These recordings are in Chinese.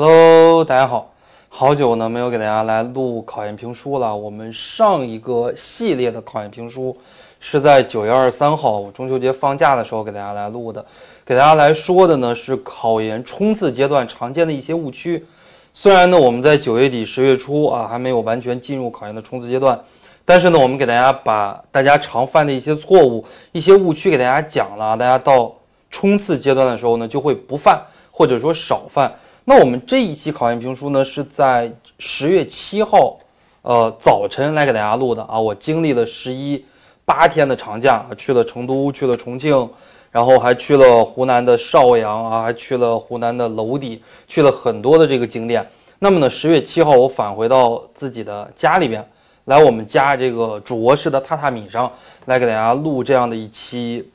Hello，大家好，好久呢没有给大家来录考研评书了。我们上一个系列的考研评书是在九月二十三号，我中秋节放假的时候给大家来录的，给大家来说的呢是考研冲刺阶段常见的一些误区。虽然呢我们在九月底十月初啊还没有完全进入考研的冲刺阶段，但是呢我们给大家把大家常犯的一些错误、一些误区给大家讲了，大家到冲刺阶段的时候呢就会不犯，或者说少犯。那我们这一期考研评书呢，是在十月七号，呃，早晨来给大家录的啊。我经历了十一八天的长假，去了成都，去了重庆，然后还去了湖南的邵阳啊，还去了湖南的娄底，去了很多的这个景点。那么呢，十月七号我返回到自己的家里边，来我们家这个主卧室的榻榻米上来给大家录这样的一期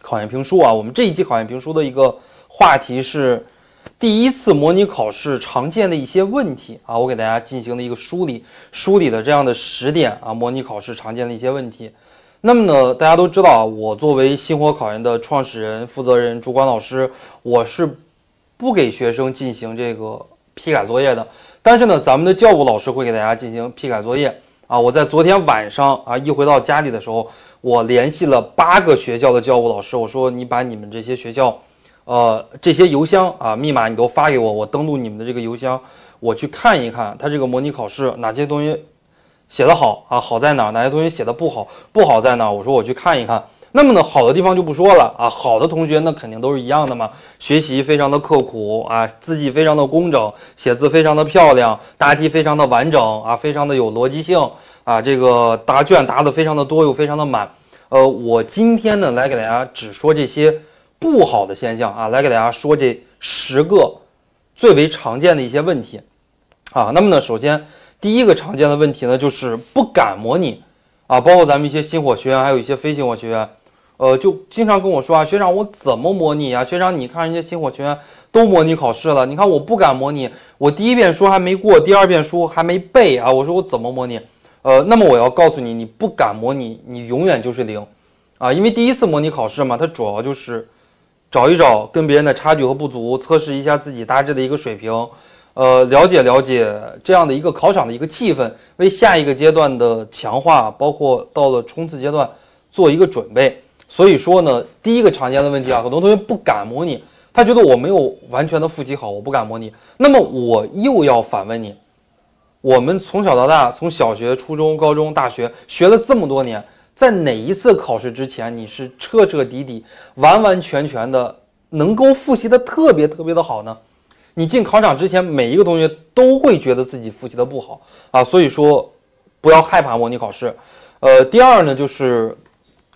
考研评书啊。我们这一期考研评书的一个话题是。第一次模拟考试常见的一些问题啊，我给大家进行了一个梳理，梳理的这样的十点啊，模拟考试常见的一些问题。那么呢，大家都知道啊，我作为星火考研的创始人、负责人、主管老师，我是不给学生进行这个批改作业的。但是呢，咱们的教务老师会给大家进行批改作业啊。我在昨天晚上啊，一回到家里的时候，我联系了八个学校的教务老师，我说你把你们这些学校。呃，这些邮箱啊，密码你都发给我，我登录你们的这个邮箱，我去看一看，他这个模拟考试哪些东西写得好啊，好在哪？哪些东西写的不好，不好在哪？我说我去看一看。那么呢，好的地方就不说了啊，好的同学那肯定都是一样的嘛，学习非常的刻苦啊，字迹非常的工整，写字非常的漂亮，答题非常的完整啊，非常的有逻辑性啊，这个答卷答的非常的多又非常的满。呃，我今天呢来给大家只说这些。不好的现象啊，来给大家说这十个最为常见的一些问题啊。那么呢，首先第一个常见的问题呢，就是不敢模拟啊。包括咱们一些星火学员，还有一些非星火学员，呃，就经常跟我说啊，学长，我怎么模拟啊？学长，你看人家星火学员都模拟考试了，你看我不敢模拟，我第一遍书还没过，第二遍书还没背啊。我说我怎么模拟？呃，那么我要告诉你，你不敢模拟，你永远就是零啊，因为第一次模拟考试嘛，它主要就是。找一找跟别人的差距和不足，测试一下自己大致的一个水平，呃，了解了解这样的一个考场的一个气氛，为下一个阶段的强化，包括到了冲刺阶段做一个准备。所以说呢，第一个常见的问题啊，很多同学不敢模拟，他觉得我没有完全的复习好，我不敢模拟。那么我又要反问你，我们从小到大，从小学、初中、高中、大学学了这么多年。在哪一次考试之前，你是彻彻底底、完完全全的能够复习的特别特别的好呢？你进考场之前，每一个同学都会觉得自己复习的不好啊，所以说不要害怕模拟考试。呃，第二呢，就是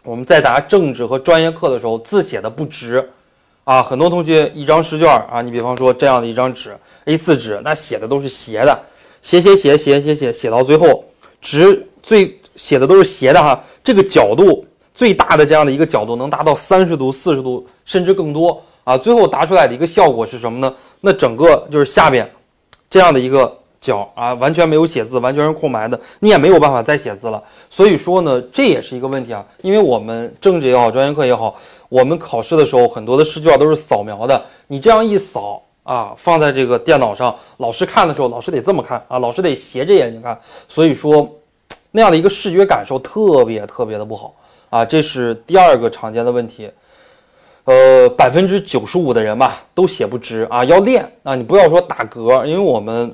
我们在答政治和专业课的时候，字写的不直啊，很多同学一张试卷啊，你比方说这样的一张纸 A4 纸，那写的都是斜的，写写写写写写写到最后，直最。写的都是斜的哈，这个角度最大的这样的一个角度能达到三十度、四十度，甚至更多啊！最后答出来的一个效果是什么呢？那整个就是下边这样的一个角啊，完全没有写字，完全是空白的，你也没有办法再写字了。所以说呢，这也是一个问题啊，因为我们政治也好，专业课也好，我们考试的时候很多的试卷都是扫描的，你这样一扫啊，放在这个电脑上，老师看的时候，老师得这么看啊，老师得斜着眼睛看，所以说。那样的一个视觉感受特别特别的不好啊，这是第二个常见的问题。呃，百分之九十五的人吧都写不直啊，要练啊，你不要说打嗝，因为我们，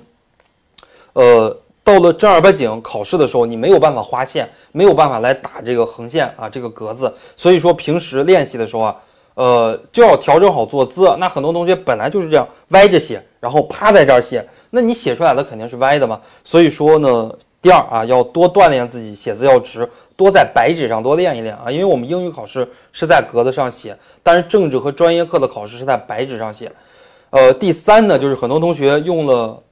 呃，到了正儿八经考试的时候，你没有办法划线，没有办法来打这个横线啊，这个格子，所以说平时练习的时候啊，呃，就要调整好坐姿。那很多同学本来就是这样歪着写，然后趴在这儿写，那你写出来的肯定是歪的嘛。所以说呢。第二啊，要多锻炼自己写字要直，多在白纸上多练一练啊。因为我们英语考试是在格子上写，但是政治和专业课的考试是在白纸上写。呃，第三呢，就是很多同学用了，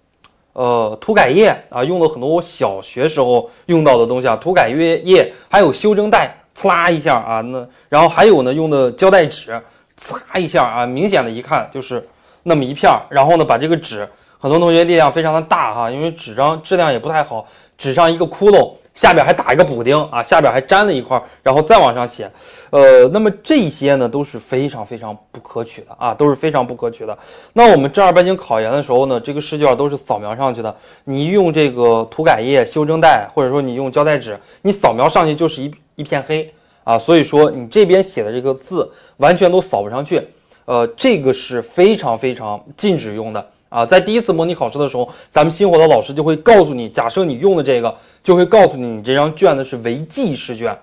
呃，涂改液啊，用了很多我小学时候用到的东西啊，涂改液液，还有修正带，呲啦一下啊，那然后还有呢，用的胶带纸，擦一下啊，明显的一看就是那么一片儿，然后呢，把这个纸，很多同学力量非常的大哈，因为纸张质量也不太好。纸上一个窟窿。下边还打一个补丁啊，下边还粘了一块，然后再往上写，呃，那么这些呢都是非常非常不可取的啊，都是非常不可取的。那我们正儿八经考研的时候呢，这个试卷都是扫描上去的，你用这个涂改液、修正带，或者说你用胶带纸，你扫描上去就是一一片黑啊，所以说你这边写的这个字完全都扫不上去，呃，这个是非常非常禁止用的。啊，在第一次模拟考试的时候，咱们新火的老师就会告诉你，假设你用的这个，就会告诉你，你这张卷子是违纪试卷。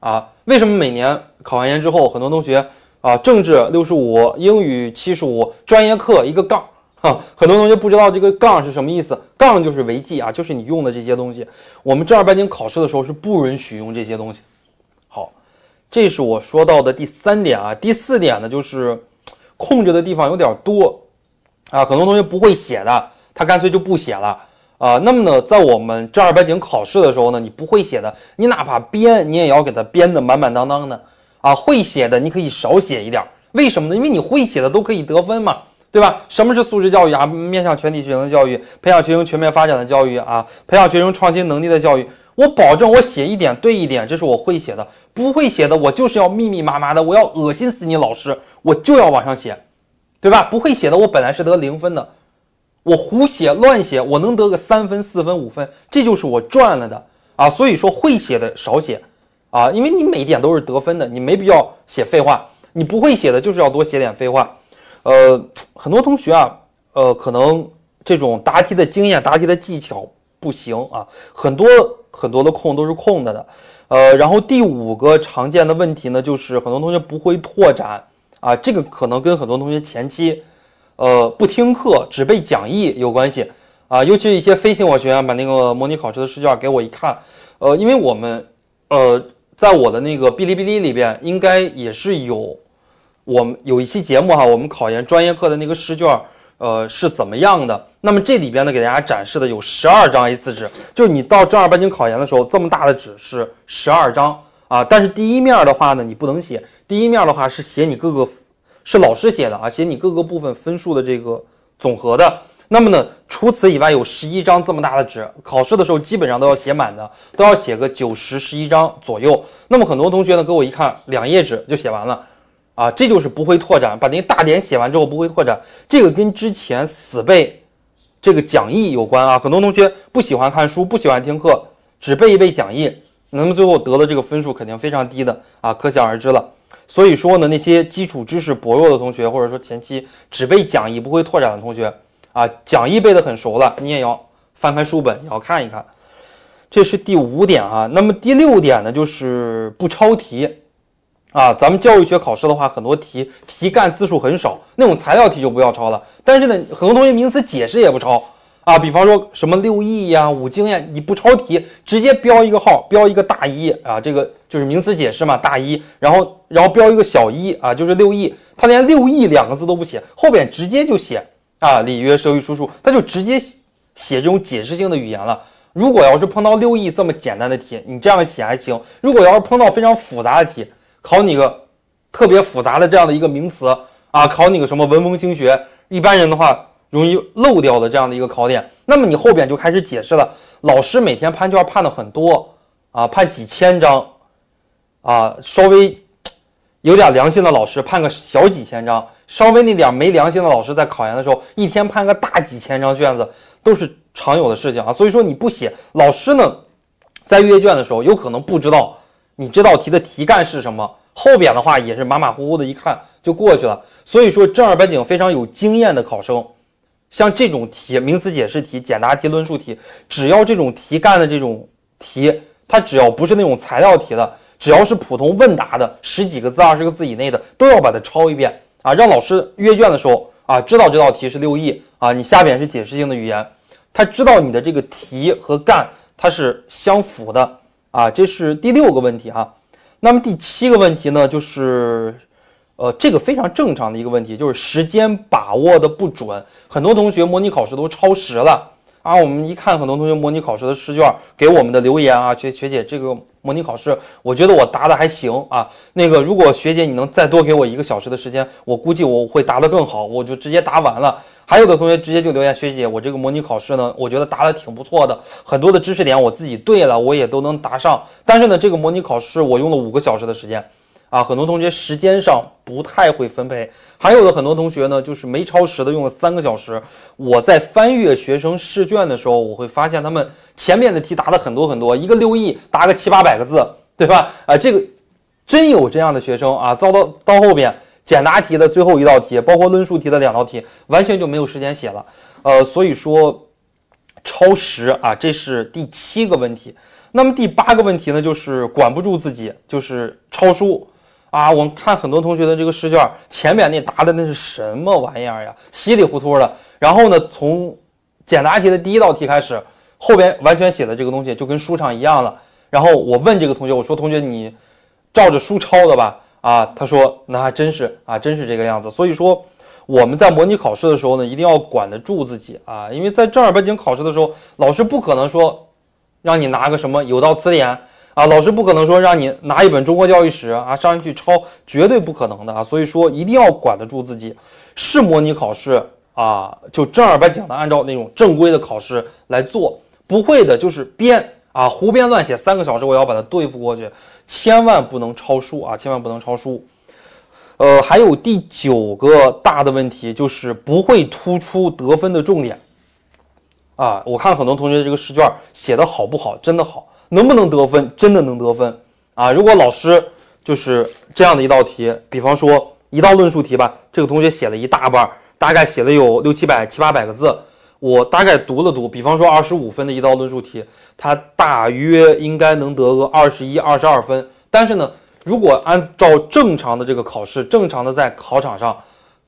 啊，为什么每年考完研之后，很多同学啊，政治六十五，英语七十五，专业课一个杠，哈，很多同学不知道这个杠是什么意思，杠就是违纪啊，就是你用的这些东西。我们正儿八经考试的时候是不允许用这些东西。好，这是我说到的第三点啊，第四点呢，就是控制的地方有点多。啊，很多同学不会写的，他干脆就不写了啊。那么呢，在我们正儿八经考试的时候呢，你不会写的，你哪怕编，你也要给它编的满满当当的啊。会写的你可以少写一点，为什么呢？因为你会写的都可以得分嘛，对吧？什么是素质教育啊？面向全体学生的教育，培养学生全面发展的教育啊，培养学生创新能力的教育。我保证我写一点对一点，这是我会写的。不会写的，我就是要密密麻麻的，我要恶心死你老师，我就要往上写。对吧？不会写的，我本来是得零分的，我胡写乱写，我能得个三分、四分、五分，这就是我赚了的啊！所以说会写的少写啊，因为你每一点都是得分的，你没必要写废话。你不会写的，就是要多写点废话。呃，很多同学啊，呃，可能这种答题的经验、答题的技巧不行啊，很多很多的空都是空的的。呃，然后第五个常见的问题呢，就是很多同学不会拓展。啊，这个可能跟很多同学前期，呃，不听课只背讲义有关系啊。尤其是一些非信我学员把那个模拟考试的试卷给我一看，呃，因为我们，呃，在我的那个哔哩哔哩里边，应该也是有我们有一期节目哈，我们考研专业课的那个试卷，呃，是怎么样的？那么这里边呢，给大家展示的有十二张 A4 纸，就是你到正儿八经考研的时候，这么大的纸是十二张啊。但是第一面的话呢，你不能写。第一面的话是写你各个，是老师写的啊，写你各个部分分数的这个总和的。那么呢，除此以外有十一张这么大的纸，考试的时候基本上都要写满的，都要写个九十十一张左右。那么很多同学呢，给我一看，两页纸就写完了，啊，这就是不会拓展，把那个大点写完之后不会拓展，这个跟之前死背这个讲义有关啊。很多同学不喜欢看书，不喜欢听课，只背一背讲义，那么最后得的这个分数肯定非常低的啊，可想而知了。所以说呢，那些基础知识薄弱的同学，或者说前期只背讲义不会拓展的同学，啊，讲义背得很熟了，你也要翻开书本，也要看一看。这是第五点啊。那么第六点呢，就是不抄题，啊，咱们教育学考试的话，很多题题干字数很少，那种材料题就不要抄了。但是呢，很多同学名词解释也不抄。啊，比方说什么六艺呀、五经呀，你不抄题，直接标一个号，标一个大一啊，这个就是名词解释嘛，大一，然后然后标一个小一啊，就是六艺，他连六艺两个字都不写，后边直接就写啊，礼乐射御书数，他就直接写这种解释性的语言了。如果要是碰到六艺这么简单的题，你这样写还行；如果要是碰到非常复杂的题，考你个特别复杂的这样的一个名词啊，考你个什么文风兴学，一般人的话。容易漏掉的这样的一个考点，那么你后边就开始解释了。老师每天判卷判的很多啊，判几千张，啊，稍微有点良心的老师判个小几千张，稍微那点没良心的老师在考研的时候一天判个大几千张卷子都是常有的事情啊。所以说你不写，老师呢在阅卷的时候有可能不知道你这道题的题干是什么，后边的话也是马马虎虎的一看就过去了。所以说正儿八经非常有经验的考生。像这种题，名词解释题、简答题、论述题，只要这种题干的这种题，它只要不是那种材料题的，只要是普通问答的，十几个字、二十个字以内的，都要把它抄一遍啊，让老师阅卷的时候啊，知道这道题是六艺啊，你下边是解释性的语言，他知道你的这个题和干它是相符的啊，这是第六个问题哈。那么第七个问题呢，就是。呃，这个非常正常的一个问题，就是时间把握的不准。很多同学模拟考试都超时了啊！我们一看，很多同学模拟考试的试卷给我们的留言啊，学学姐，这个模拟考试，我觉得我答的还行啊。那个，如果学姐你能再多给我一个小时的时间，我估计我会答得更好，我就直接答完了。还有的同学直接就留言，学姐，我这个模拟考试呢，我觉得答的挺不错的，很多的知识点我自己对了，我也都能答上。但是呢，这个模拟考试我用了五个小时的时间，啊，很多同学时间上不太会分配。还有的很多同学呢，就是没超时的用了三个小时。我在翻阅学生试卷的时候，我会发现他们前面的题答的很多很多，一个六亿答个七八百个字，对吧？啊，这个真有这样的学生啊，遭到到后边。简答题的最后一道题，包括论述题的两道题，完全就没有时间写了。呃，所以说超时啊，这是第七个问题。那么第八个问题呢，就是管不住自己，就是抄书啊。我们看很多同学的这个试卷，前面那答的那是什么玩意儿呀，稀里糊涂的。然后呢，从简答题的第一道题开始，后边完全写的这个东西就跟书上一样了。然后我问这个同学，我说同学你照着书抄的吧？啊，他说那还真是啊，真是这个样子。所以说我们在模拟考试的时候呢，一定要管得住自己啊，因为在正儿八经考试的时候，老师不可能说让你拿个什么有道词典啊，老师不可能说让你拿一本中国教育史啊上去抄，绝对不可能的啊。所以说一定要管得住自己，是模拟考试啊，就正儿八经的按照那种正规的考试来做，不会的就是编啊，胡编乱写三个小时，我要把它对付过去。千万不能抄书啊！千万不能抄书。呃，还有第九个大的问题就是不会突出得分的重点啊！我看很多同学这个试卷写的好不好？真的好，能不能得分？真的能得分啊！如果老师就是这样的一道题，比方说一道论述题吧，这个同学写了一大半，大概写了有六七百、七八百个字。我大概读了读，比方说二十五分的一道论述题，它大约应该能得个二十一、二十二分。但是呢，如果按照正常的这个考试，正常的在考场上，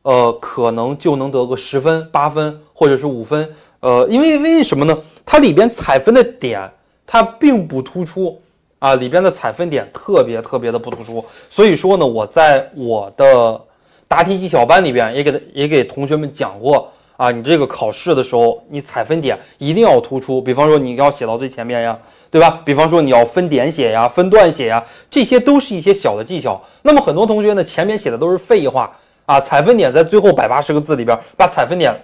呃，可能就能得个十分、八分或者是五分。呃，因为为什么呢？它里边采分的点它并不突出啊，里边的采分点特别特别的不突出。所以说呢，我在我的答题技巧班里边也给也给同学们讲过。啊，你这个考试的时候，你采分点一定要突出。比方说，你要写到最前面呀，对吧？比方说，你要分点写呀，分段写呀，这些都是一些小的技巧。那么很多同学呢，前面写的都是废话啊，采分点在最后百八十个字里边把采分点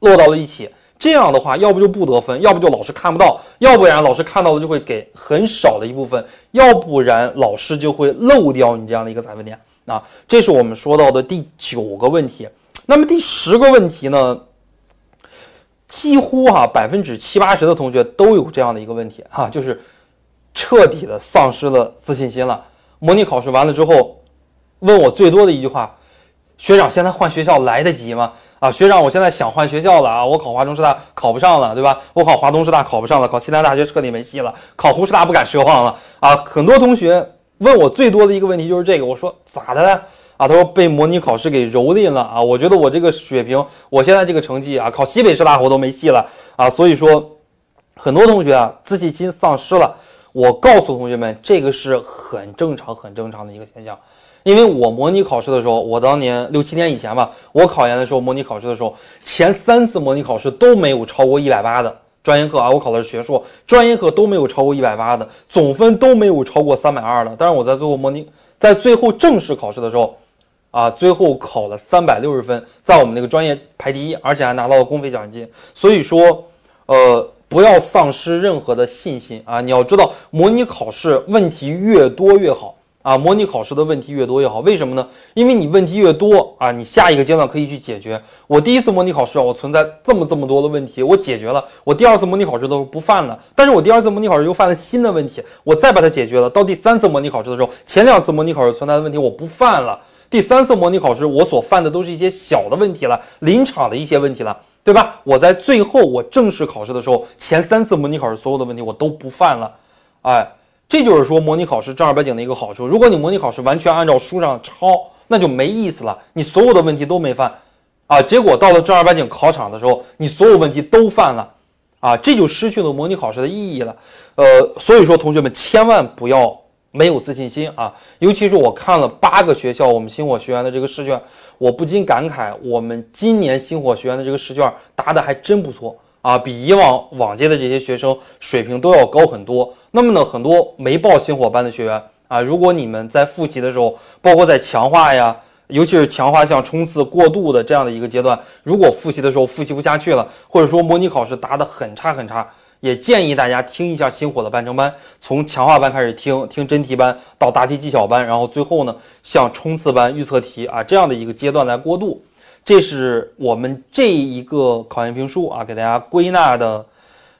落到了一起，这样的话，要不就不得分，要不就老师看不到，要不然老师看到了就会给很少的一部分，要不然老师就会漏掉你这样的一个采分点。啊，这是我们说到的第九个问题。那么第十个问题呢？几乎哈百分之七八十的同学都有这样的一个问题哈，就是彻底的丧失了自信心了。模拟考试完了之后，问我最多的一句话：学长，现在换学校来得及吗？啊，学长，我现在想换学校了啊，我考华中师大考不上了，对吧？我考华东师大考不上了，考西南大学彻底没戏了，考湖师大不敢奢望了啊！很多同学问我最多的一个问题就是这个，我说咋的了？啊，他说被模拟考试给蹂躏了啊！我觉得我这个水平，我现在这个成绩啊，考西北师大我都没戏了啊！所以说，很多同学啊，自信心丧失了。我告诉同学们，这个是很正常、很正常的一个现象。因为我模拟考试的时候，我当年六七年以前吧，我考研的时候，模拟考试的时候，前三次模拟考试都没有超过一百八的专业课啊，我考的是学硕，专业课都没有超过一百八的，总分都没有超过三百二的。但是我在最后模拟，在最后正式考试的时候。啊，最后考了三百六十分，在我们那个专业排第一，而且还拿到了公费奖学金。所以说，呃，不要丧失任何的信心啊！你要知道，模拟考试问题越多越好啊！模拟考试的问题越多越好，为什么呢？因为你问题越多啊，你下一个阶段可以去解决。我第一次模拟考试啊，我存在这么这么多的问题，我解决了。我第二次模拟考试的时候不犯了，但是我第二次模拟考试又犯了新的问题，我再把它解决了。到第三次模拟考试的时候，前两次模拟考试存在的问题我不犯了。第三次模拟考试，我所犯的都是一些小的问题了，临场的一些问题了，对吧？我在最后我正式考试的时候，前三次模拟考试所有的问题我都不犯了，哎，这就是说模拟考试正儿八经的一个好处。如果你模拟考试完全按照书上抄，那就没意思了，你所有的问题都没犯，啊，结果到了正儿八经考场的时候，你所有问题都犯了，啊，这就失去了模拟考试的意义了。呃，所以说同学们千万不要。没有自信心啊！尤其是我看了八个学校我们星火学院的这个试卷，我不禁感慨，我们今年星火学院的这个试卷答的还真不错啊，比以往往届的这些学生水平都要高很多。那么呢，很多没报星火班的学员啊，如果你们在复习的时候，包括在强化呀尤其是强化项冲刺过渡的这样的一个阶段，如果复习的时候复习不下去了，或者说模拟考试答得很差很差，也建议大家听一下星火的半程班，从强化班开始听，听真题班到答题技巧班，然后最后呢，向冲刺班预测题啊这样的一个阶段来过渡。这是我们这一个考研评书啊，给大家归纳的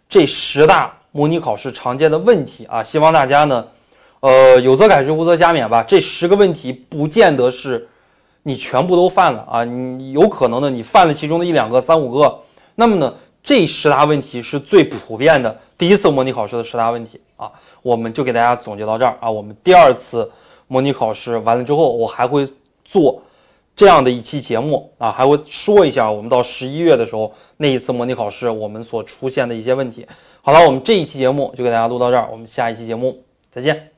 这十大模拟考试常见的问题啊，希望大家呢，呃，有则改之，无则加勉吧。这十个问题不见得是你全部都犯了啊，你有可能呢，你犯了其中的一两个、三五个。那么呢，这十大问题是最普遍的第一次模拟考试的十大问题啊，我们就给大家总结到这儿啊。我们第二次模拟考试完了之后，我还会做。这样的一期节目啊，还会说一下我们到十一月的时候那一次模拟考试我们所出现的一些问题。好了，我们这一期节目就给大家录到这儿，我们下一期节目再见。